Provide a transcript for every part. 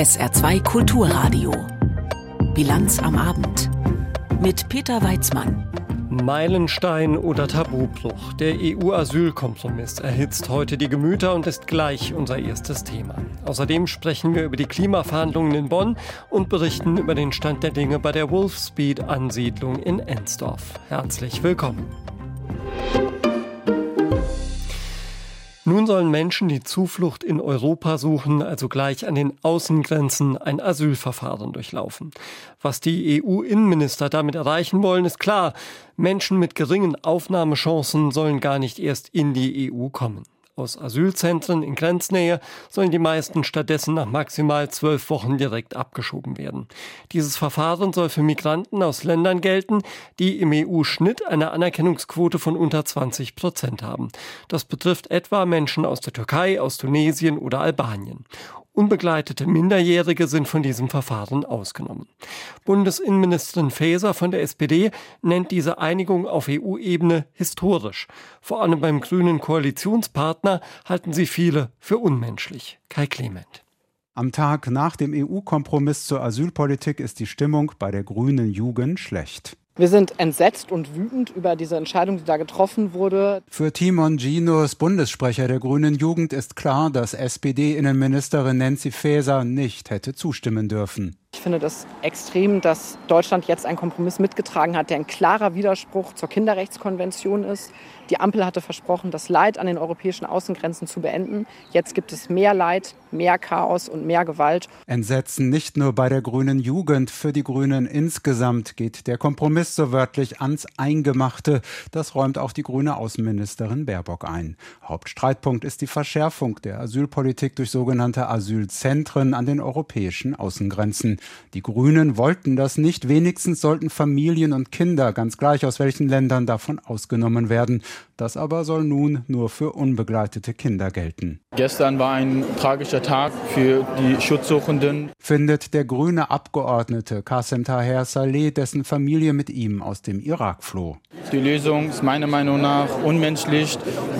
SR2 Kulturradio. Bilanz am Abend. Mit Peter Weizmann. Meilenstein oder Tabubruch. Der EU-Asylkompromiss erhitzt heute die Gemüter und ist gleich unser erstes Thema. Außerdem sprechen wir über die Klimaverhandlungen in Bonn und berichten über den Stand der Dinge bei der Wolfspeed-Ansiedlung in Ensdorf. Herzlich willkommen. Nun sollen Menschen, die Zuflucht in Europa suchen, also gleich an den Außengrenzen ein Asylverfahren durchlaufen. Was die EU-Innenminister damit erreichen wollen, ist klar. Menschen mit geringen Aufnahmechancen sollen gar nicht erst in die EU kommen. Aus Asylzentren in Grenznähe sollen die meisten stattdessen nach maximal zwölf Wochen direkt abgeschoben werden. Dieses Verfahren soll für Migranten aus Ländern gelten, die im EU-Schnitt eine Anerkennungsquote von unter 20 Prozent haben. Das betrifft etwa Menschen aus der Türkei, aus Tunesien oder Albanien. Unbegleitete Minderjährige sind von diesem Verfahren ausgenommen. Bundesinnenministerin Faeser von der SPD nennt diese Einigung auf EU-Ebene historisch. Vor allem beim grünen Koalitionspartner halten sie viele für unmenschlich. Kai Clement. Am Tag nach dem EU-Kompromiss zur Asylpolitik ist die Stimmung bei der grünen Jugend schlecht. Wir sind entsetzt und wütend über diese Entscheidung, die da getroffen wurde. Für Timon Ginos, Bundessprecher der Grünen Jugend, ist klar, dass SPD-Innenministerin Nancy Faeser nicht hätte zustimmen dürfen. Ich finde das extrem, dass Deutschland jetzt einen Kompromiss mitgetragen hat, der ein klarer Widerspruch zur Kinderrechtskonvention ist. Die Ampel hatte versprochen, das Leid an den europäischen Außengrenzen zu beenden. Jetzt gibt es mehr Leid, mehr Chaos und mehr Gewalt. Entsetzen nicht nur bei der grünen Jugend. Für die Grünen insgesamt geht der Kompromiss so wörtlich ans Eingemachte. Das räumt auch die grüne Außenministerin Baerbock ein. Hauptstreitpunkt ist die Verschärfung der Asylpolitik durch sogenannte Asylzentren an den europäischen Außengrenzen. Die Grünen wollten das nicht. Wenigstens sollten Familien und Kinder, ganz gleich aus welchen Ländern, davon ausgenommen werden. Das aber soll nun nur für unbegleitete Kinder gelten. Gestern war ein tragischer Tag für die Schutzsuchenden. Findet der grüne Abgeordnete Qasem Taher Saleh, dessen Familie mit ihm aus dem Irak floh. Die Lösung ist meiner Meinung nach unmenschlich.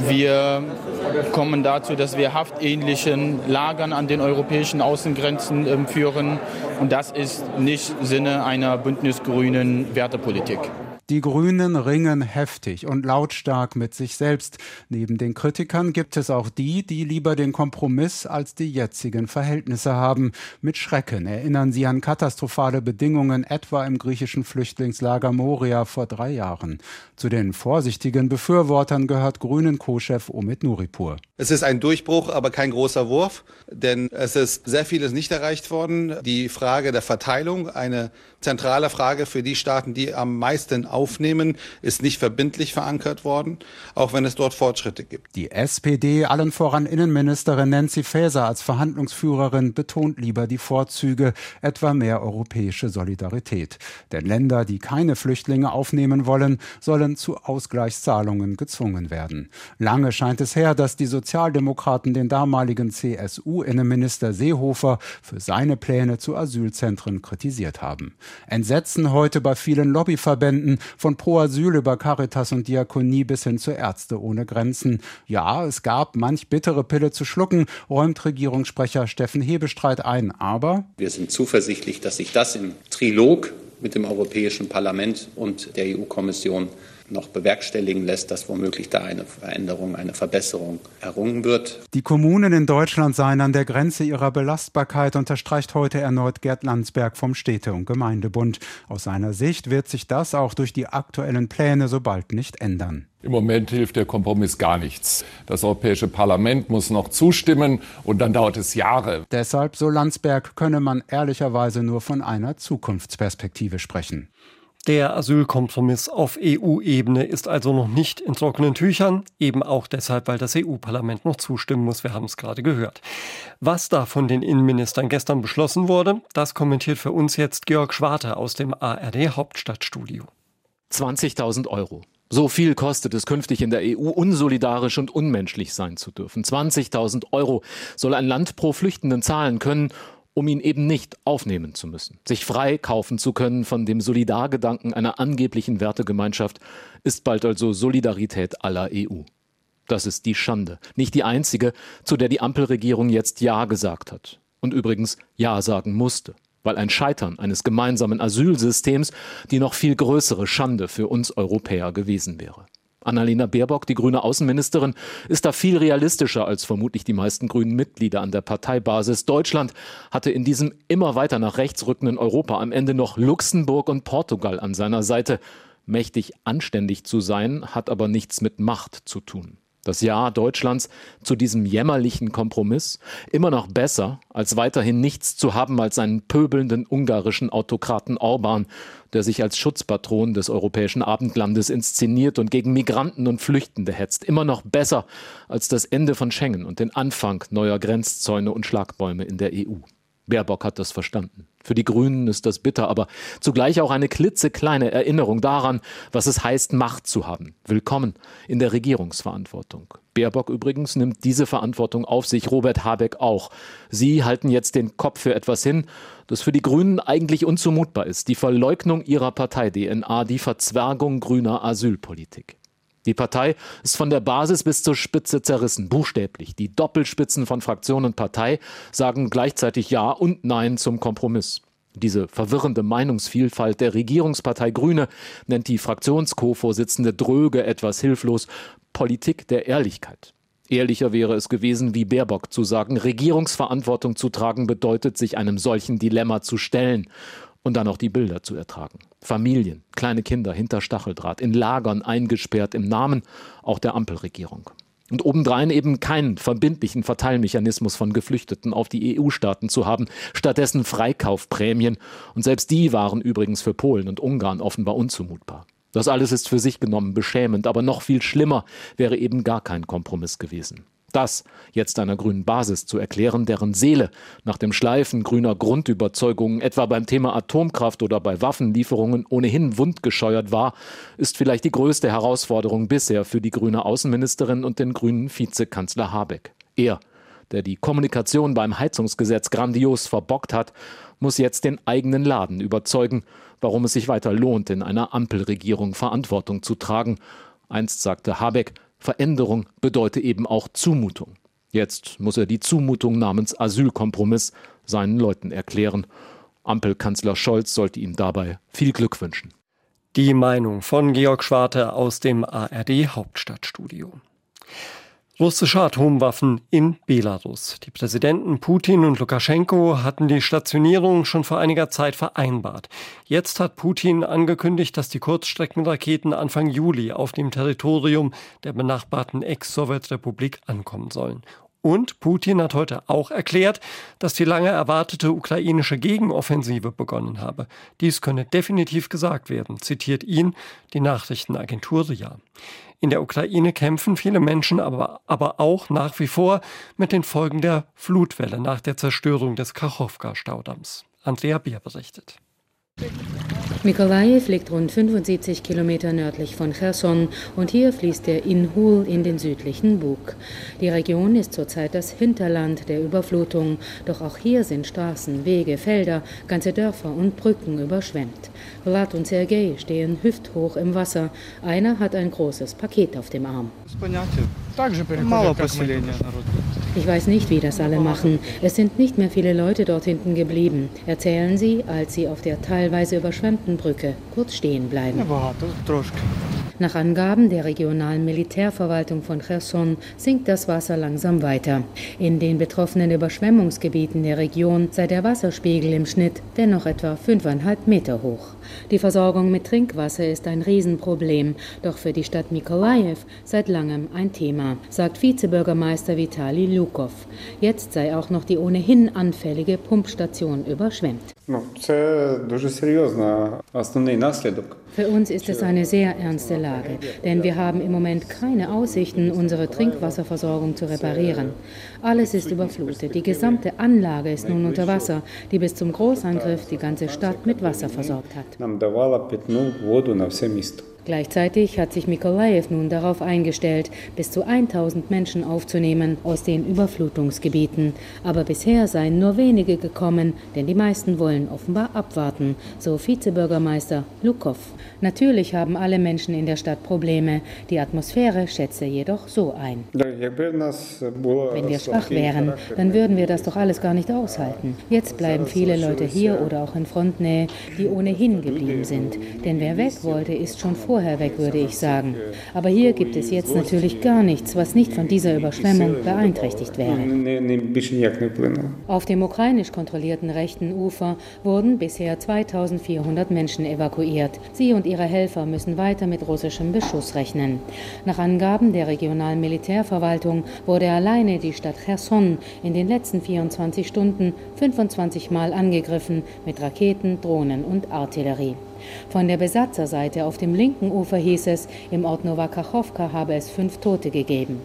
Wir kommen dazu, dass wir haftähnlichen Lagern an den europäischen Außengrenzen äh, führen. Und das ist nicht Sinne einer bündnisgrünen Wertepolitik. Die Grünen ringen heftig und lautstark mit sich selbst. Neben den Kritikern gibt es auch die, die lieber den Kompromiss als die jetzigen Verhältnisse haben. Mit Schrecken erinnern sie an katastrophale Bedingungen, etwa im griechischen Flüchtlingslager Moria vor drei Jahren. Zu den vorsichtigen Befürwortern gehört Grünen Co-Chef Omid Nuripur. Es ist ein Durchbruch, aber kein großer Wurf, denn es ist sehr vieles nicht erreicht worden. Die Frage der Verteilung, eine zentrale Frage für die Staaten, die am meisten aufnehmen, ist nicht verbindlich verankert worden, auch wenn es dort Fortschritte gibt. Die SPD, allen voran Innenministerin Nancy Faeser als Verhandlungsführerin, betont lieber die Vorzüge, etwa mehr europäische Solidarität. Denn Länder, die keine Flüchtlinge aufnehmen wollen, sollen zu Ausgleichszahlungen gezwungen werden. Lange scheint es her, dass die Sozialdemokraten den damaligen CSU-Innenminister Seehofer für seine Pläne zu Asylzentren kritisiert haben. Entsetzen heute bei vielen Lobbyverbänden, von Pro Asyl über Caritas und Diakonie bis hin zu Ärzte ohne Grenzen. Ja, es gab manch bittere Pille zu schlucken, räumt Regierungssprecher Steffen Hebestreit ein, aber wir sind zuversichtlich, dass sich das im Trilog mit dem Europäischen Parlament und der EU-Kommission noch bewerkstelligen lässt, dass womöglich da eine Veränderung, eine Verbesserung errungen wird. Die Kommunen in Deutschland seien an der Grenze ihrer Belastbarkeit, unterstreicht heute erneut Gerd Landsberg vom Städte- und Gemeindebund. Aus seiner Sicht wird sich das auch durch die aktuellen Pläne so bald nicht ändern. Im Moment hilft der Kompromiss gar nichts. Das Europäische Parlament muss noch zustimmen und dann dauert es Jahre. Deshalb, so Landsberg, könne man ehrlicherweise nur von einer Zukunftsperspektive sprechen. Der Asylkompromiss auf EU-Ebene ist also noch nicht in trockenen Tüchern, eben auch deshalb, weil das EU-Parlament noch zustimmen muss. Wir haben es gerade gehört. Was da von den Innenministern gestern beschlossen wurde, das kommentiert für uns jetzt Georg Schwarte aus dem ARD Hauptstadtstudio. 20.000 Euro. So viel kostet es künftig in der EU, unsolidarisch und unmenschlich sein zu dürfen. 20.000 Euro soll ein Land pro Flüchtenden zahlen können um ihn eben nicht aufnehmen zu müssen. Sich frei kaufen zu können von dem Solidargedanken einer angeblichen Wertegemeinschaft ist bald also Solidarität aller EU. Das ist die Schande, nicht die einzige, zu der die Ampelregierung jetzt Ja gesagt hat. Und übrigens Ja sagen musste, weil ein Scheitern eines gemeinsamen Asylsystems die noch viel größere Schande für uns Europäer gewesen wäre. Annalena Baerbock, die grüne Außenministerin, ist da viel realistischer als vermutlich die meisten grünen Mitglieder an der Parteibasis. Deutschland hatte in diesem immer weiter nach rechts rückenden Europa am Ende noch Luxemburg und Portugal an seiner Seite. Mächtig anständig zu sein, hat aber nichts mit Macht zu tun. Das Ja Deutschlands zu diesem jämmerlichen Kompromiss immer noch besser, als weiterhin nichts zu haben als einen pöbelnden ungarischen Autokraten Orban, der sich als Schutzpatron des europäischen Abendlandes inszeniert und gegen Migranten und Flüchtende hetzt. Immer noch besser als das Ende von Schengen und den Anfang neuer Grenzzäune und Schlagbäume in der EU. Baerbock hat das verstanden. Für die Grünen ist das bitter, aber zugleich auch eine klitzekleine Erinnerung daran, was es heißt, Macht zu haben. Willkommen in der Regierungsverantwortung. Baerbock übrigens nimmt diese Verantwortung auf sich, Robert Habeck auch. Sie halten jetzt den Kopf für etwas hin, das für die Grünen eigentlich unzumutbar ist. Die Verleugnung ihrer Partei-DNA, die Verzwergung grüner Asylpolitik. Die Partei ist von der Basis bis zur Spitze zerrissen, buchstäblich. Die Doppelspitzen von Fraktion und Partei sagen gleichzeitig Ja und Nein zum Kompromiss. Diese verwirrende Meinungsvielfalt der Regierungspartei Grüne nennt die Fraktions-Co-Vorsitzende Dröge etwas hilflos Politik der Ehrlichkeit. Ehrlicher wäre es gewesen, wie Baerbock zu sagen, Regierungsverantwortung zu tragen bedeutet, sich einem solchen Dilemma zu stellen und dann auch die Bilder zu ertragen. Familien, kleine Kinder hinter Stacheldraht, in Lagern eingesperrt im Namen auch der Ampelregierung. Und obendrein eben keinen verbindlichen Verteilmechanismus von Geflüchteten auf die EU-Staaten zu haben, stattdessen Freikaufprämien. Und selbst die waren übrigens für Polen und Ungarn offenbar unzumutbar. Das alles ist für sich genommen beschämend, aber noch viel schlimmer wäre eben gar kein Kompromiss gewesen. Das jetzt einer grünen Basis zu erklären, deren Seele nach dem Schleifen grüner Grundüberzeugungen etwa beim Thema Atomkraft oder bei Waffenlieferungen ohnehin wundgescheuert war, ist vielleicht die größte Herausforderung bisher für die grüne Außenministerin und den grünen Vizekanzler Habeck. Er, der die Kommunikation beim Heizungsgesetz grandios verbockt hat, muss jetzt den eigenen Laden überzeugen, warum es sich weiter lohnt, in einer Ampelregierung Verantwortung zu tragen. Einst sagte Habeck, Veränderung bedeutet eben auch Zumutung. Jetzt muss er die Zumutung namens Asylkompromiss seinen Leuten erklären. Ampelkanzler Scholz sollte ihm dabei viel Glück wünschen. Die Meinung von Georg Schwarte aus dem ARD Hauptstadtstudio. Russische Atomwaffen in Belarus. Die Präsidenten Putin und Lukaschenko hatten die Stationierung schon vor einiger Zeit vereinbart. Jetzt hat Putin angekündigt, dass die Kurzstreckenraketen Anfang Juli auf dem Territorium der benachbarten Ex-Sowjetrepublik ankommen sollen. Und Putin hat heute auch erklärt, dass die lange erwartete ukrainische Gegenoffensive begonnen habe. Dies könne definitiv gesagt werden, zitiert ihn die Nachrichtenagentur RIA. In der Ukraine kämpfen viele Menschen aber, aber auch nach wie vor mit den Folgen der Flutwelle nach der Zerstörung des Kachowka-Staudamms. Andrea Bier berichtet. Mikolajew liegt rund 75 Kilometer nördlich von Cherson und hier fließt der Inhul in den südlichen Bug. Die Region ist zurzeit das Hinterland der Überflutung, doch auch hier sind Straßen, Wege, Felder, ganze Dörfer und Brücken überschwemmt. Vlad und Sergei stehen hüfthoch im Wasser. Einer hat ein großes Paket auf dem Arm. Ich weiß nicht, wie das alle machen. Es sind nicht mehr viele Leute dort hinten geblieben, erzählen sie, als sie auf der teilweise überschwemmten Brücke kurz stehen bleiben. Nach Angaben der regionalen Militärverwaltung von Cherson sinkt das Wasser langsam weiter. In den betroffenen Überschwemmungsgebieten der Region sei der Wasserspiegel im Schnitt dennoch etwa fünfeinhalb Meter hoch. Die Versorgung mit Trinkwasser ist ein Riesenproblem, doch für die Stadt Mikolajew seit langem ein Thema, sagt Vizebürgermeister Vitali Lukov. Jetzt sei auch noch die ohnehin anfällige Pumpstation überschwemmt. Für uns ist es eine sehr ernste Lage, denn wir haben im Moment keine Aussichten, unsere Trinkwasserversorgung zu reparieren. Alles ist überflutet, die gesamte Anlage ist nun unter Wasser, die bis zum Großangriff die ganze Stadt mit Wasser versorgt hat. Gleichzeitig hat sich Mikolaev nun darauf eingestellt, bis zu 1000 Menschen aufzunehmen aus den Überflutungsgebieten. Aber bisher seien nur wenige gekommen, denn die meisten wollen offenbar abwarten, so Vizebürgermeister Lukow. Natürlich haben alle Menschen in der Stadt Probleme. Die Atmosphäre schätze jedoch so ein. Wenn wir schwach wären, dann würden wir das doch alles gar nicht aushalten. Jetzt bleiben viele Leute hier oder auch in Frontnähe, die ohnehin geblieben sind. Denn wer weg wollte, ist schon vorher weg, würde ich sagen. Aber hier gibt es jetzt natürlich gar nichts, was nicht von dieser Überschwemmung beeinträchtigt wäre. Auf dem ukrainisch kontrollierten rechten Ufer wurden bisher 2400 Menschen evakuiert. Sie und ihre Helfer müssen weiter mit russischem Beschuss rechnen. Nach Angaben der regionalen Militärverwaltung wurde alleine die Stadt Cherson in den letzten 24 Stunden 25 Mal angegriffen mit Raketen, Drohnen und Artillerie. Von der Besatzerseite auf dem linken Ufer hieß es, im Ort Novakachowka habe es fünf Tote gegeben.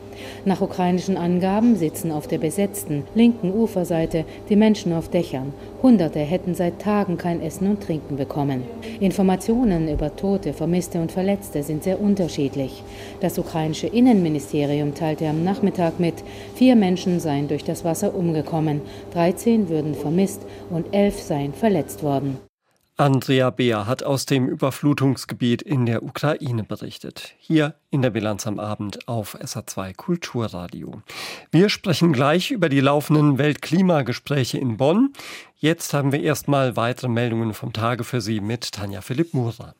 Nach ukrainischen Angaben sitzen auf der besetzten linken Uferseite die Menschen auf Dächern. Hunderte hätten seit Tagen kein Essen und Trinken bekommen. Informationen über Tote, Vermisste und Verletzte sind sehr unterschiedlich. Das ukrainische Innenministerium teilte am Nachmittag mit, vier Menschen seien durch das Wasser umgekommen, 13 würden vermisst und elf seien verletzt worden. Andrea Beer hat aus dem Überflutungsgebiet in der Ukraine berichtet. Hier in der Bilanz am Abend auf SA2 Kulturradio. Wir sprechen gleich über die laufenden Weltklimagespräche in Bonn. Jetzt haben wir erstmal weitere Meldungen vom Tage für Sie mit Tanja Philipp Murer.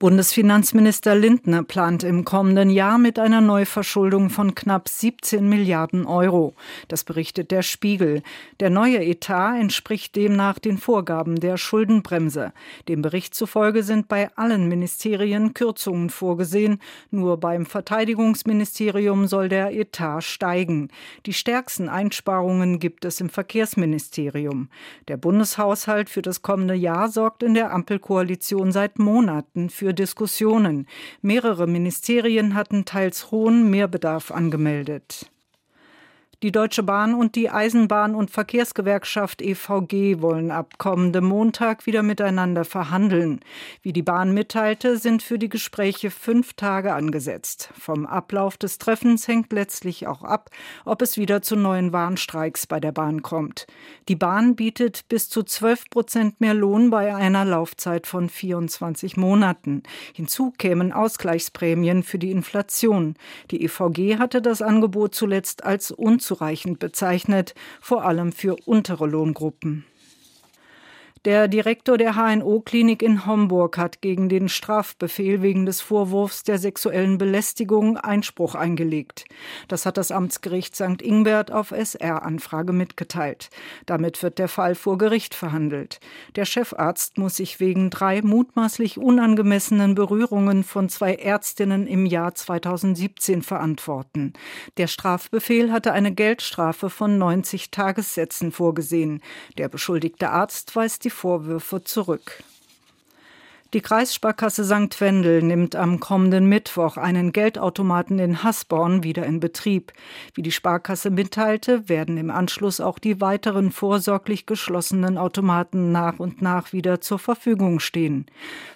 Bundesfinanzminister Lindner plant im kommenden Jahr mit einer Neuverschuldung von knapp 17 Milliarden Euro. Das berichtet der Spiegel. Der neue Etat entspricht demnach den Vorgaben der Schuldenbremse. Dem Bericht zufolge sind bei allen Ministerien Kürzungen vorgesehen. Nur beim Verteidigungsministerium soll der Etat steigen. Die stärksten Einsparungen gibt es im Verkehrsministerium. Der Bundeshaushalt für das kommende Jahr sorgt in der Ampelkoalition seit Monaten für für Diskussionen. Mehrere Ministerien hatten teils hohen Mehrbedarf angemeldet. Die Deutsche Bahn und die Eisenbahn- und Verkehrsgewerkschaft EVG wollen ab kommendem Montag wieder miteinander verhandeln. Wie die Bahn mitteilte, sind für die Gespräche fünf Tage angesetzt. Vom Ablauf des Treffens hängt letztlich auch ab, ob es wieder zu neuen Warnstreiks bei der Bahn kommt. Die Bahn bietet bis zu 12 Prozent mehr Lohn bei einer Laufzeit von 24 Monaten. Hinzu kämen Ausgleichsprämien für die Inflation. Die EVG hatte das Angebot zuletzt als unzureichend unzureichend bezeichnet, vor allem für untere Lohngruppen. Der Direktor der HNO-Klinik in Homburg hat gegen den Strafbefehl wegen des Vorwurfs der sexuellen Belästigung Einspruch eingelegt. Das hat das Amtsgericht St. Ingbert auf SR-Anfrage mitgeteilt. Damit wird der Fall vor Gericht verhandelt. Der Chefarzt muss sich wegen drei mutmaßlich unangemessenen Berührungen von zwei Ärztinnen im Jahr 2017 verantworten. Der Strafbefehl hatte eine Geldstrafe von 90 Tagessätzen vorgesehen. Der beschuldigte Arzt weist die die Vorwürfe zurück. Die Kreissparkasse St. Wendel nimmt am kommenden Mittwoch einen Geldautomaten in Hasborn wieder in Betrieb. Wie die Sparkasse mitteilte, werden im Anschluss auch die weiteren vorsorglich geschlossenen Automaten nach und nach wieder zur Verfügung stehen.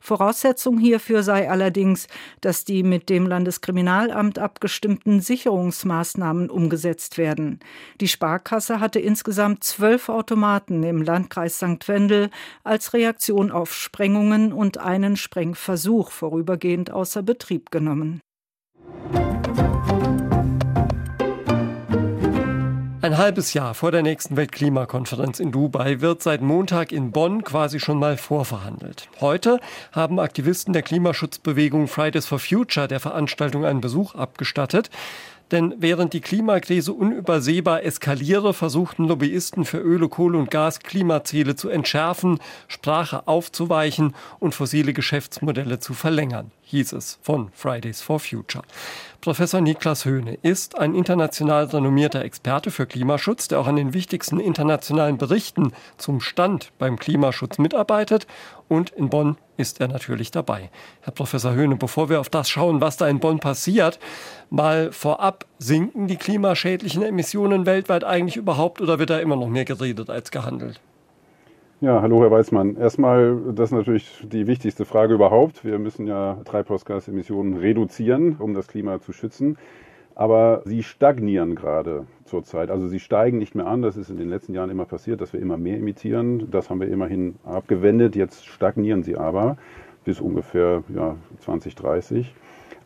Voraussetzung hierfür sei allerdings, dass die mit dem Landeskriminalamt abgestimmten Sicherungsmaßnahmen umgesetzt werden. Die Sparkasse hatte insgesamt zwölf Automaten im Landkreis St. Wendel als Reaktion auf Sprengungen und einen Sprengversuch vorübergehend außer Betrieb genommen. Ein halbes Jahr vor der nächsten Weltklimakonferenz in Dubai wird seit Montag in Bonn quasi schon mal vorverhandelt. Heute haben Aktivisten der Klimaschutzbewegung Fridays for Future der Veranstaltung einen Besuch abgestattet. Denn während die Klimakrise unübersehbar eskaliere, versuchten Lobbyisten für Öle, Kohle und Gas Klimaziele zu entschärfen, Sprache aufzuweichen und fossile Geschäftsmodelle zu verlängern, hieß es von Fridays for Future. Professor Niklas Höhne ist ein international renommierter Experte für Klimaschutz, der auch an den wichtigsten internationalen Berichten zum Stand beim Klimaschutz mitarbeitet. Und in Bonn ist er natürlich dabei. Herr Professor Höhne, bevor wir auf das schauen, was da in Bonn passiert, mal vorab, sinken die klimaschädlichen Emissionen weltweit eigentlich überhaupt oder wird da immer noch mehr geredet als gehandelt? Ja, hallo Herr Weizmann. Erstmal, das ist natürlich die wichtigste Frage überhaupt. Wir müssen ja Treibhausgasemissionen reduzieren, um das Klima zu schützen. Aber sie stagnieren gerade zurzeit. Also sie steigen nicht mehr an. Das ist in den letzten Jahren immer passiert, dass wir immer mehr emittieren. Das haben wir immerhin abgewendet. Jetzt stagnieren sie aber bis ungefähr ja, 2030.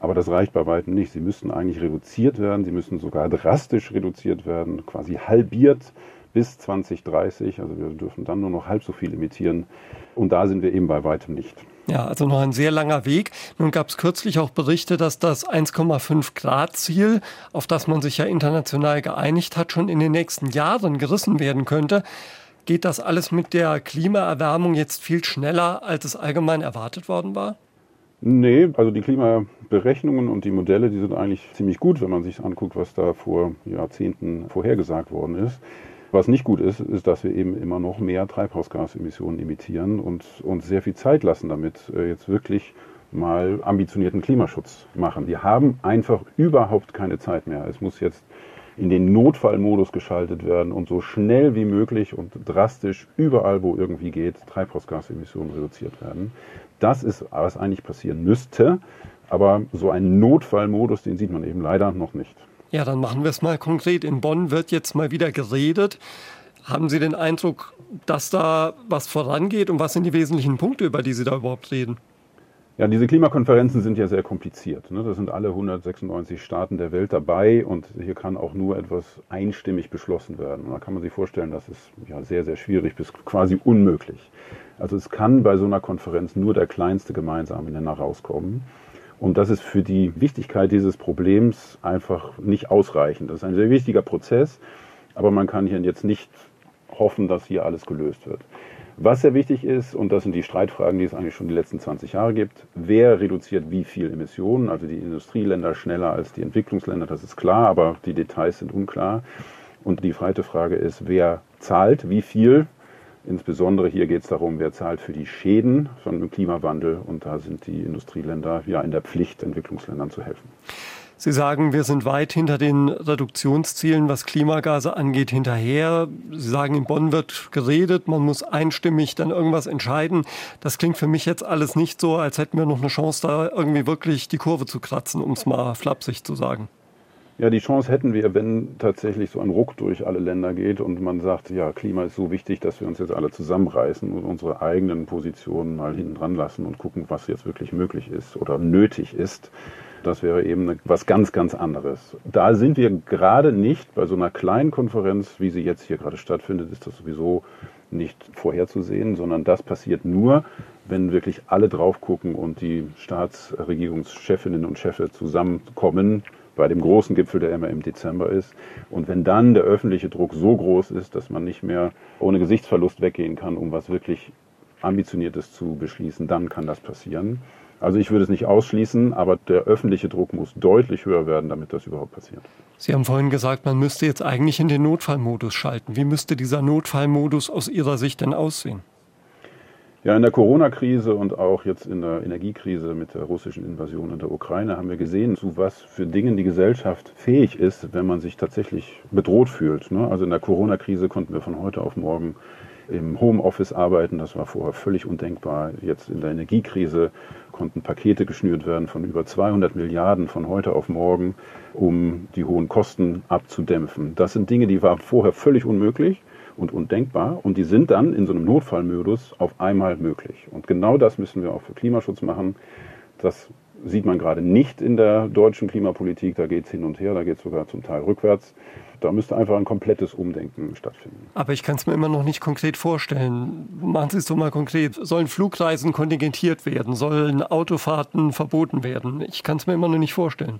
Aber das reicht bei weitem nicht. Sie müssten eigentlich reduziert werden. Sie müssen sogar drastisch reduziert werden, quasi halbiert bis 2030. Also wir dürfen dann nur noch halb so viel emittieren. Und da sind wir eben bei weitem nicht. Ja, also noch ein sehr langer Weg. Nun gab es kürzlich auch Berichte, dass das 1,5 Grad Ziel, auf das man sich ja international geeinigt hat, schon in den nächsten Jahren gerissen werden könnte. Geht das alles mit der Klimaerwärmung jetzt viel schneller, als es allgemein erwartet worden war? Nee, also die Klimaberechnungen und die Modelle, die sind eigentlich ziemlich gut, wenn man sich anguckt, was da vor Jahrzehnten vorhergesagt worden ist. Was nicht gut ist, ist, dass wir eben immer noch mehr Treibhausgasemissionen emittieren und uns sehr viel Zeit lassen damit, äh, jetzt wirklich mal ambitionierten Klimaschutz machen. Wir haben einfach überhaupt keine Zeit mehr. Es muss jetzt in den Notfallmodus geschaltet werden und so schnell wie möglich und drastisch überall, wo irgendwie geht, Treibhausgasemissionen reduziert werden. Das ist, was eigentlich passieren müsste. Aber so ein Notfallmodus, den sieht man eben leider noch nicht. Ja, dann machen wir es mal konkret. In Bonn wird jetzt mal wieder geredet. Haben Sie den Eindruck, dass da was vorangeht und was sind die wesentlichen Punkte, über die Sie da überhaupt reden? Ja, diese Klimakonferenzen sind ja sehr kompliziert. Ne? Da sind alle 196 Staaten der Welt dabei und hier kann auch nur etwas einstimmig beschlossen werden. Und da kann man sich vorstellen, das ist ja sehr, sehr schwierig bis quasi unmöglich. Also es kann bei so einer Konferenz nur der kleinste gemeinsame Nenner rauskommen. Und das ist für die Wichtigkeit dieses Problems einfach nicht ausreichend. Das ist ein sehr wichtiger Prozess, aber man kann hier jetzt nicht hoffen, dass hier alles gelöst wird. Was sehr wichtig ist, und das sind die Streitfragen, die es eigentlich schon die letzten 20 Jahre gibt, wer reduziert wie viel Emissionen, also die Industrieländer schneller als die Entwicklungsländer, das ist klar, aber die Details sind unklar. Und die zweite Frage ist, wer zahlt wie viel Insbesondere hier geht es darum, wer zahlt für die Schäden von dem Klimawandel. Und da sind die Industrieländer ja in der Pflicht, Entwicklungsländern zu helfen. Sie sagen, wir sind weit hinter den Reduktionszielen, was Klimagase angeht, hinterher. Sie sagen, in Bonn wird geredet, man muss einstimmig dann irgendwas entscheiden. Das klingt für mich jetzt alles nicht so, als hätten wir noch eine Chance, da irgendwie wirklich die Kurve zu kratzen, um es mal flapsig zu sagen. Ja, die Chance hätten wir, wenn tatsächlich so ein Ruck durch alle Länder geht und man sagt, ja, Klima ist so wichtig, dass wir uns jetzt alle zusammenreißen und unsere eigenen Positionen mal hinten dran lassen und gucken, was jetzt wirklich möglich ist oder nötig ist. Das wäre eben was ganz, ganz anderes. Da sind wir gerade nicht bei so einer kleinen Konferenz, wie sie jetzt hier gerade stattfindet, ist das sowieso nicht vorherzusehen, sondern das passiert nur, wenn wirklich alle drauf gucken und die Staatsregierungschefinnen und Chefs zusammenkommen, bei dem großen Gipfel, der immer im Dezember ist. Und wenn dann der öffentliche Druck so groß ist, dass man nicht mehr ohne Gesichtsverlust weggehen kann, um was wirklich Ambitioniertes zu beschließen, dann kann das passieren. Also ich würde es nicht ausschließen, aber der öffentliche Druck muss deutlich höher werden, damit das überhaupt passiert. Sie haben vorhin gesagt, man müsste jetzt eigentlich in den Notfallmodus schalten. Wie müsste dieser Notfallmodus aus Ihrer Sicht denn aussehen? Ja, in der Corona-Krise und auch jetzt in der Energiekrise mit der russischen Invasion in der Ukraine haben wir gesehen, zu was für Dingen die Gesellschaft fähig ist, wenn man sich tatsächlich bedroht fühlt. Ne? Also in der Corona-Krise konnten wir von heute auf morgen im Homeoffice arbeiten. Das war vorher völlig undenkbar. Jetzt in der Energiekrise konnten Pakete geschnürt werden von über 200 Milliarden von heute auf morgen, um die hohen Kosten abzudämpfen. Das sind Dinge, die waren vorher völlig unmöglich und undenkbar. Und die sind dann in so einem Notfallmodus auf einmal möglich. Und genau das müssen wir auch für Klimaschutz machen. Das sieht man gerade nicht in der deutschen Klimapolitik. Da geht es hin und her, da geht es sogar zum Teil rückwärts. Da müsste einfach ein komplettes Umdenken stattfinden. Aber ich kann es mir immer noch nicht konkret vorstellen. Machen Sie es doch mal konkret. Sollen Flugreisen kontingentiert werden? Sollen Autofahrten verboten werden? Ich kann es mir immer noch nicht vorstellen.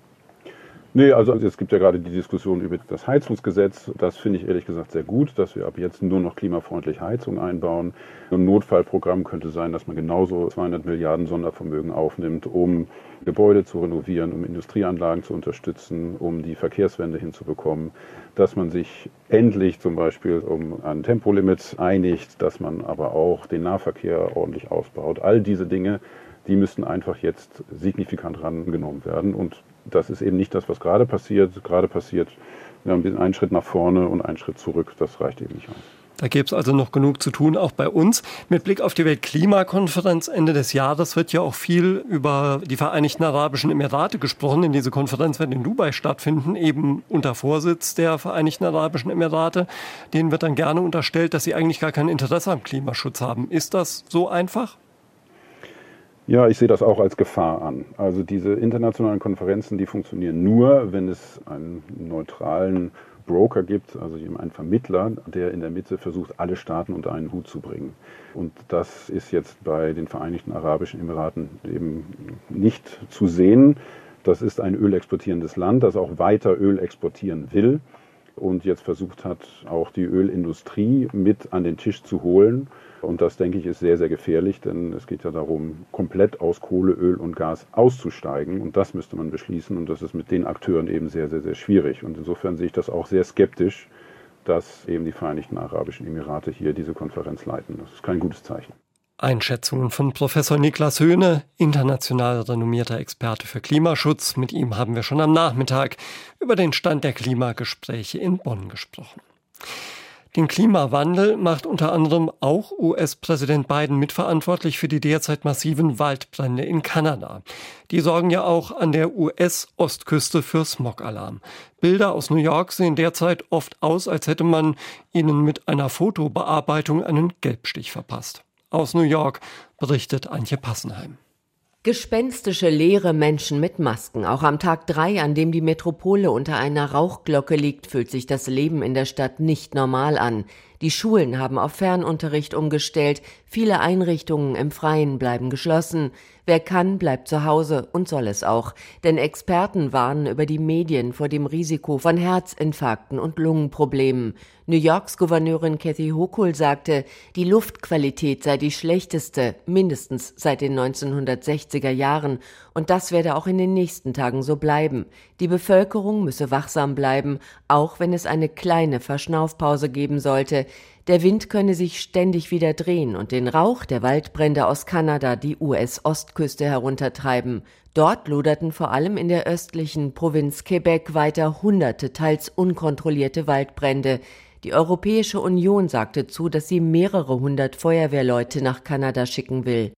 Nee, also es gibt ja gerade die Diskussion über das Heizungsgesetz. Das finde ich ehrlich gesagt sehr gut, dass wir ab jetzt nur noch klimafreundliche Heizung einbauen. Ein Notfallprogramm könnte sein, dass man genauso 200 Milliarden Sondervermögen aufnimmt, um Gebäude zu renovieren, um Industrieanlagen zu unterstützen, um die Verkehrswende hinzubekommen, dass man sich endlich zum Beispiel um ein Tempolimit einigt, dass man aber auch den Nahverkehr ordentlich ausbaut. All diese Dinge, die müssten einfach jetzt signifikant rangenommen werden und das ist eben nicht das, was gerade passiert. Gerade passiert, einen Schritt nach vorne und einen Schritt zurück. Das reicht eben nicht aus. Da gäbe es also noch genug zu tun, auch bei uns. Mit Blick auf die Weltklimakonferenz Ende des Jahres wird ja auch viel über die Vereinigten Arabischen Emirate gesprochen. In diese Konferenz wird in Dubai stattfinden, eben unter Vorsitz der Vereinigten Arabischen Emirate. Denen wird dann gerne unterstellt, dass sie eigentlich gar kein Interesse am Klimaschutz haben. Ist das so einfach? Ja, ich sehe das auch als Gefahr an. Also diese internationalen Konferenzen, die funktionieren nur, wenn es einen neutralen Broker gibt, also einen Vermittler, der in der Mitte versucht, alle Staaten unter einen Hut zu bringen. Und das ist jetzt bei den Vereinigten Arabischen Emiraten eben nicht zu sehen. Das ist ein ölexportierendes Land, das auch weiter Öl exportieren will und jetzt versucht hat, auch die Ölindustrie mit an den Tisch zu holen. Und das, denke ich, ist sehr, sehr gefährlich, denn es geht ja darum, komplett aus Kohle, Öl und Gas auszusteigen. Und das müsste man beschließen. Und das ist mit den Akteuren eben sehr, sehr, sehr schwierig. Und insofern sehe ich das auch sehr skeptisch, dass eben die Vereinigten Arabischen Emirate hier diese Konferenz leiten. Das ist kein gutes Zeichen. Einschätzungen von Professor Niklas Höhne, international renommierter Experte für Klimaschutz. Mit ihm haben wir schon am Nachmittag über den Stand der Klimagespräche in Bonn gesprochen. Den Klimawandel macht unter anderem auch US-Präsident Biden mitverantwortlich für die derzeit massiven Waldbrände in Kanada. Die sorgen ja auch an der US-Ostküste für Smogalarm. Bilder aus New York sehen derzeit oft aus, als hätte man ihnen mit einer Fotobearbeitung einen Gelbstich verpasst. Aus New York berichtet Antje Passenheim. Gespenstische leere Menschen mit Masken. Auch am Tag drei, an dem die Metropole unter einer Rauchglocke liegt, fühlt sich das Leben in der Stadt nicht normal an. Die Schulen haben auf Fernunterricht umgestellt, viele Einrichtungen im Freien bleiben geschlossen. Wer kann, bleibt zu Hause und soll es auch. Denn Experten warnen über die Medien vor dem Risiko von Herzinfarkten und Lungenproblemen. New Yorks Gouverneurin Kathy Hochul sagte, die Luftqualität sei die schlechteste, mindestens seit den 1960er Jahren. Und das werde auch in den nächsten Tagen so bleiben. Die Bevölkerung müsse wachsam bleiben, auch wenn es eine kleine Verschnaufpause geben sollte. Der Wind könne sich ständig wieder drehen und den Rauch der Waldbrände aus Kanada die US-Ostküste heruntertreiben. Dort loderten vor allem in der östlichen Provinz Quebec weiter hunderte teils unkontrollierte Waldbrände. Die Europäische Union sagte zu, dass sie mehrere hundert Feuerwehrleute nach Kanada schicken will.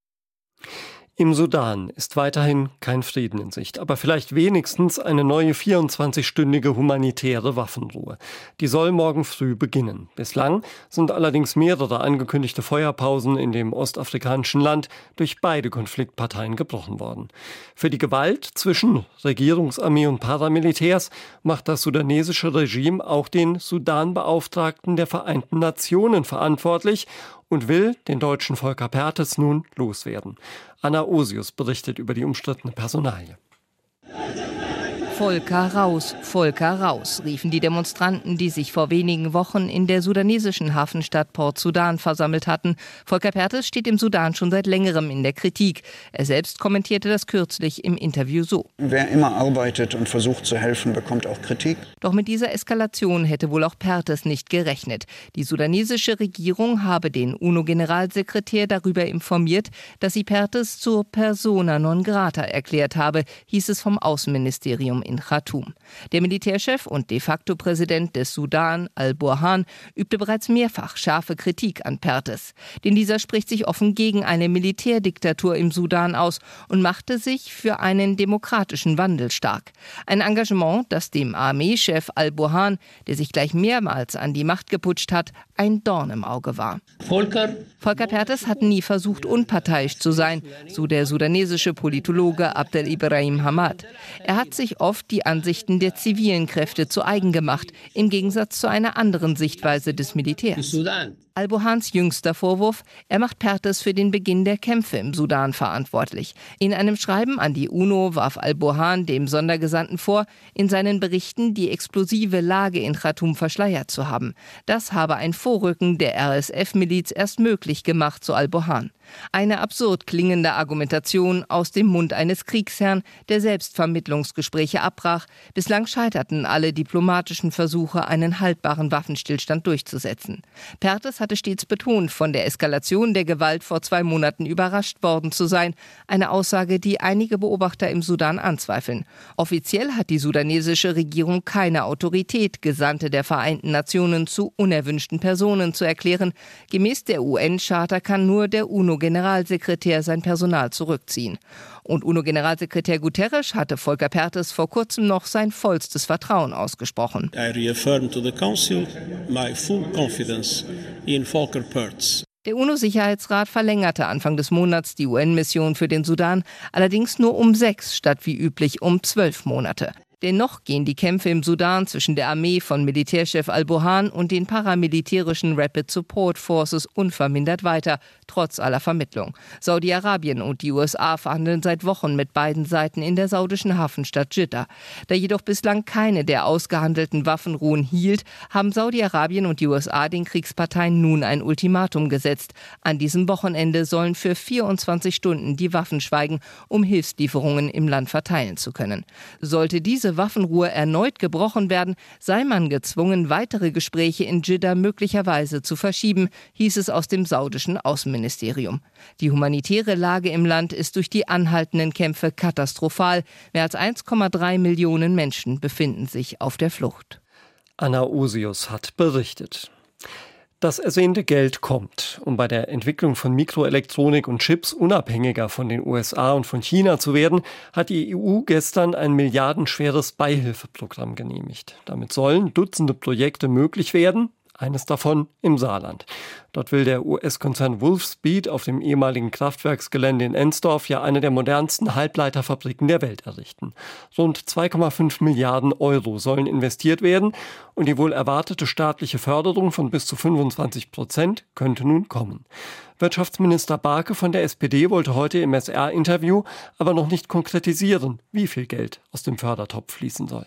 Im Sudan ist weiterhin kein Frieden in Sicht, aber vielleicht wenigstens eine neue 24-stündige humanitäre Waffenruhe. Die soll morgen früh beginnen. Bislang sind allerdings mehrere angekündigte Feuerpausen in dem ostafrikanischen Land durch beide Konfliktparteien gebrochen worden. Für die Gewalt zwischen Regierungsarmee und Paramilitärs macht das sudanesische Regime auch den Sudan-Beauftragten der Vereinten Nationen verantwortlich und will den deutschen Volker Pertes nun loswerden. Anna Osius berichtet über die umstrittene Personalie. Volker raus, Volker raus, riefen die Demonstranten, die sich vor wenigen Wochen in der sudanesischen Hafenstadt Port Sudan versammelt hatten. Volker Pertes steht im Sudan schon seit längerem in der Kritik. Er selbst kommentierte das kürzlich im Interview so. Wer immer arbeitet und versucht zu helfen, bekommt auch Kritik. Doch mit dieser Eskalation hätte wohl auch Pertes nicht gerechnet. Die sudanesische Regierung habe den UNO-Generalsekretär darüber informiert, dass sie Pertes zur persona non grata erklärt habe, hieß es vom Außenministerium in Khartoum. Der Militärchef und de facto Präsident des Sudan, al-Burhan, übte bereits mehrfach scharfe Kritik an Pertes. Denn dieser spricht sich offen gegen eine Militärdiktatur im Sudan aus und machte sich für einen demokratischen Wandel stark. Ein Engagement, das dem Armeechef al-Burhan, der sich gleich mehrmals an die Macht geputscht hat, ein Dorn im Auge war. Volker, Volker Pertes hat nie versucht, unparteiisch zu sein, so der sudanesische Politologe Abdel Ibrahim Hamad. Er hat sich oft oft die Ansichten der zivilen Kräfte zu eigen gemacht, im Gegensatz zu einer anderen Sichtweise des Militärs. Al-Burhans jüngster Vorwurf, er macht Pertes für den Beginn der Kämpfe im Sudan verantwortlich. In einem Schreiben an die UNO warf Al-Burhan dem Sondergesandten vor, in seinen Berichten die explosive Lage in Khartoum verschleiert zu haben. Das habe ein Vorrücken der RSF-Miliz erst möglich gemacht, so Al-Burhan. Eine absurd klingende Argumentation aus dem Mund eines Kriegsherrn, der selbst Vermittlungsgespräche abbrach. Bislang scheiterten alle diplomatischen Versuche, einen haltbaren Waffenstillstand durchzusetzen. Pertes hatte stets betont, von der Eskalation der Gewalt vor zwei Monaten überrascht worden zu sein. Eine Aussage, die einige Beobachter im Sudan anzweifeln. Offiziell hat die sudanesische Regierung keine Autorität, Gesandte der Vereinten Nationen zu unerwünschten Personen zu erklären. Gemäß der UN-Charta kann nur der UNO-Generalsekretär sein Personal zurückziehen. Und UNO-Generalsekretär Guterres hatte Volker Pertes vor kurzem noch sein vollstes Vertrauen ausgesprochen. I reaffirm to the Council my full confidence in Volker Perthes. Der UNO-Sicherheitsrat verlängerte Anfang des Monats die UN-Mission für den Sudan, allerdings nur um sechs statt wie üblich um zwölf Monate. Dennoch gehen die Kämpfe im Sudan zwischen der Armee von Militärchef al-Burhan und den paramilitärischen Rapid Support Forces unvermindert weiter, trotz aller Vermittlung. Saudi-Arabien und die USA verhandeln seit Wochen mit beiden Seiten in der saudischen Hafenstadt Jeddah. Da jedoch bislang keine der ausgehandelten Waffenruhen hielt, haben Saudi-Arabien und die USA den Kriegsparteien nun ein Ultimatum gesetzt. An diesem Wochenende sollen für 24 Stunden die Waffen schweigen, um Hilfslieferungen im Land verteilen zu können. Sollte diese diese Waffenruhe erneut gebrochen werden, sei man gezwungen, weitere Gespräche in Jeddah möglicherweise zu verschieben, hieß es aus dem saudischen Außenministerium. Die humanitäre Lage im Land ist durch die anhaltenden Kämpfe katastrophal. Mehr als 1,3 Millionen Menschen befinden sich auf der Flucht. Anna Osius hat berichtet. Das ersehnte Geld kommt, um bei der Entwicklung von Mikroelektronik und Chips unabhängiger von den USA und von China zu werden, hat die EU gestern ein milliardenschweres Beihilfeprogramm genehmigt. Damit sollen Dutzende Projekte möglich werden, eines davon im Saarland. Dort will der US-Konzern Wolfspeed auf dem ehemaligen Kraftwerksgelände in Ensdorf ja eine der modernsten Halbleiterfabriken der Welt errichten. Rund 2,5 Milliarden Euro sollen investiert werden und die wohl erwartete staatliche Förderung von bis zu 25 Prozent könnte nun kommen. Wirtschaftsminister Barke von der SPD wollte heute im SR-Interview aber noch nicht konkretisieren, wie viel Geld aus dem Fördertopf fließen soll.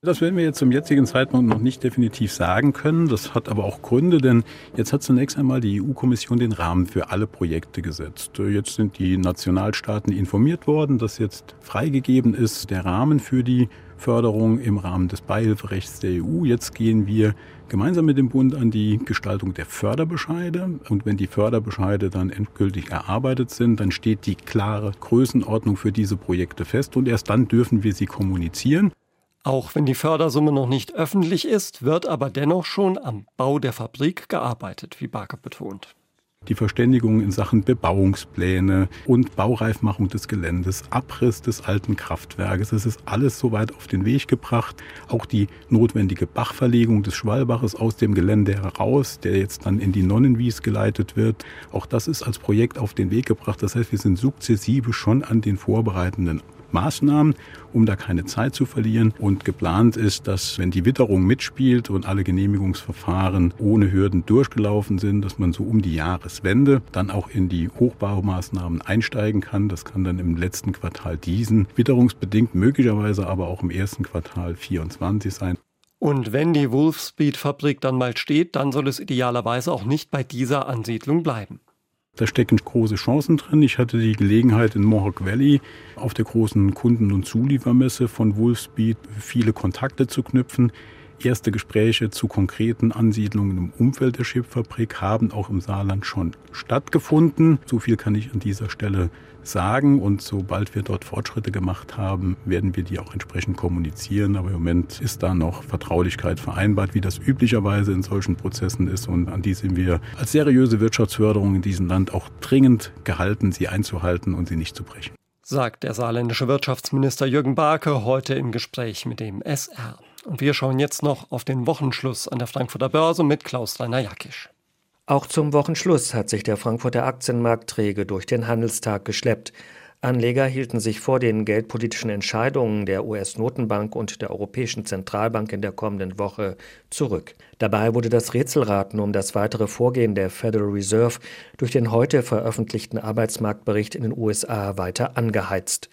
Das werden wir jetzt zum jetzigen Zeitpunkt noch nicht definitiv sagen können. Das hat aber auch Gründe, denn jetzt hat zunächst einmal die EU-Kommission den Rahmen für alle Projekte gesetzt. Jetzt sind die Nationalstaaten informiert worden, dass jetzt freigegeben ist der Rahmen für die Förderung im Rahmen des Beihilferechts der EU. Jetzt gehen wir gemeinsam mit dem Bund an die Gestaltung der Förderbescheide. Und wenn die Förderbescheide dann endgültig erarbeitet sind, dann steht die klare Größenordnung für diese Projekte fest und erst dann dürfen wir sie kommunizieren. Auch wenn die Fördersumme noch nicht öffentlich ist, wird aber dennoch schon am Bau der Fabrik gearbeitet, wie Barker betont. Die Verständigung in Sachen Bebauungspläne und Baureifmachung des Geländes, Abriss des alten Kraftwerkes, das ist alles soweit auf den Weg gebracht. Auch die notwendige Bachverlegung des Schwalbaches aus dem Gelände heraus, der jetzt dann in die Nonnenwies geleitet wird, auch das ist als Projekt auf den Weg gebracht. Das heißt, wir sind sukzessive schon an den vorbereitenden Maßnahmen, um da keine Zeit zu verlieren. Und geplant ist, dass wenn die Witterung mitspielt und alle Genehmigungsverfahren ohne Hürden durchgelaufen sind, dass man so um die Jahreswende dann auch in die Hochbaumaßnahmen einsteigen kann. Das kann dann im letzten Quartal diesen, witterungsbedingt möglicherweise aber auch im ersten Quartal 24 sein. Und wenn die Wolfspeed-Fabrik dann mal steht, dann soll es idealerweise auch nicht bei dieser Ansiedlung bleiben. Da stecken große Chancen drin. Ich hatte die Gelegenheit in Mohawk Valley auf der großen Kunden- und Zuliefermesse von Wolfspeed viele Kontakte zu knüpfen. Erste Gespräche zu konkreten Ansiedlungen im Umfeld der Chipfabrik haben auch im Saarland schon stattgefunden. So viel kann ich an dieser Stelle sagen und sobald wir dort Fortschritte gemacht haben, werden wir die auch entsprechend kommunizieren. Aber im Moment ist da noch Vertraulichkeit vereinbart, wie das üblicherweise in solchen Prozessen ist und an die sind wir als seriöse Wirtschaftsförderung in diesem Land auch dringend gehalten, sie einzuhalten und sie nicht zu brechen. Sagt der saarländische Wirtschaftsminister Jürgen Barke heute im Gespräch mit dem SR. Und wir schauen jetzt noch auf den Wochenschluss an der Frankfurter Börse mit Klaus Reiner Jackisch. Auch zum Wochenschluss hat sich der Frankfurter Aktienmarkt träge durch den Handelstag geschleppt. Anleger hielten sich vor den geldpolitischen Entscheidungen der US-Notenbank und der Europäischen Zentralbank in der kommenden Woche zurück. Dabei wurde das Rätselraten um das weitere Vorgehen der Federal Reserve durch den heute veröffentlichten Arbeitsmarktbericht in den USA weiter angeheizt.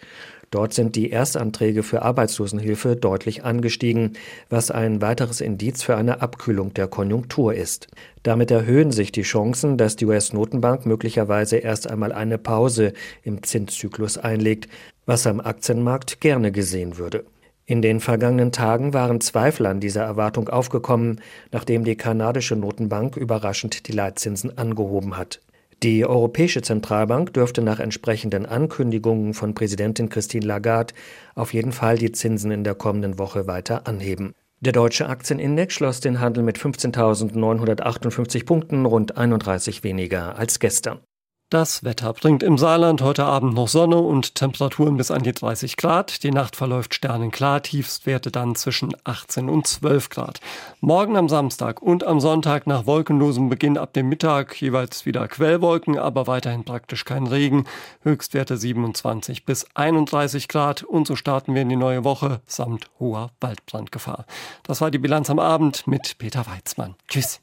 Dort sind die Erstanträge für Arbeitslosenhilfe deutlich angestiegen, was ein weiteres Indiz für eine Abkühlung der Konjunktur ist. Damit erhöhen sich die Chancen, dass die US-Notenbank möglicherweise erst einmal eine Pause im Zinszyklus einlegt, was am Aktienmarkt gerne gesehen würde. In den vergangenen Tagen waren Zweifel an dieser Erwartung aufgekommen, nachdem die kanadische Notenbank überraschend die Leitzinsen angehoben hat. Die Europäische Zentralbank dürfte nach entsprechenden Ankündigungen von Präsidentin Christine Lagarde auf jeden Fall die Zinsen in der kommenden Woche weiter anheben. Der deutsche Aktienindex schloss den Handel mit 15.958 Punkten, rund 31 weniger als gestern. Das Wetter bringt im Saarland heute Abend noch Sonne und Temperaturen bis an die 30 Grad. Die Nacht verläuft sternenklar, Tiefstwerte dann zwischen 18 und 12 Grad. Morgen am Samstag und am Sonntag nach wolkenlosem Beginn ab dem Mittag jeweils wieder Quellwolken, aber weiterhin praktisch kein Regen. Höchstwerte 27 bis 31 Grad und so starten wir in die neue Woche samt hoher Waldbrandgefahr. Das war die Bilanz am Abend mit Peter Weizmann. Tschüss.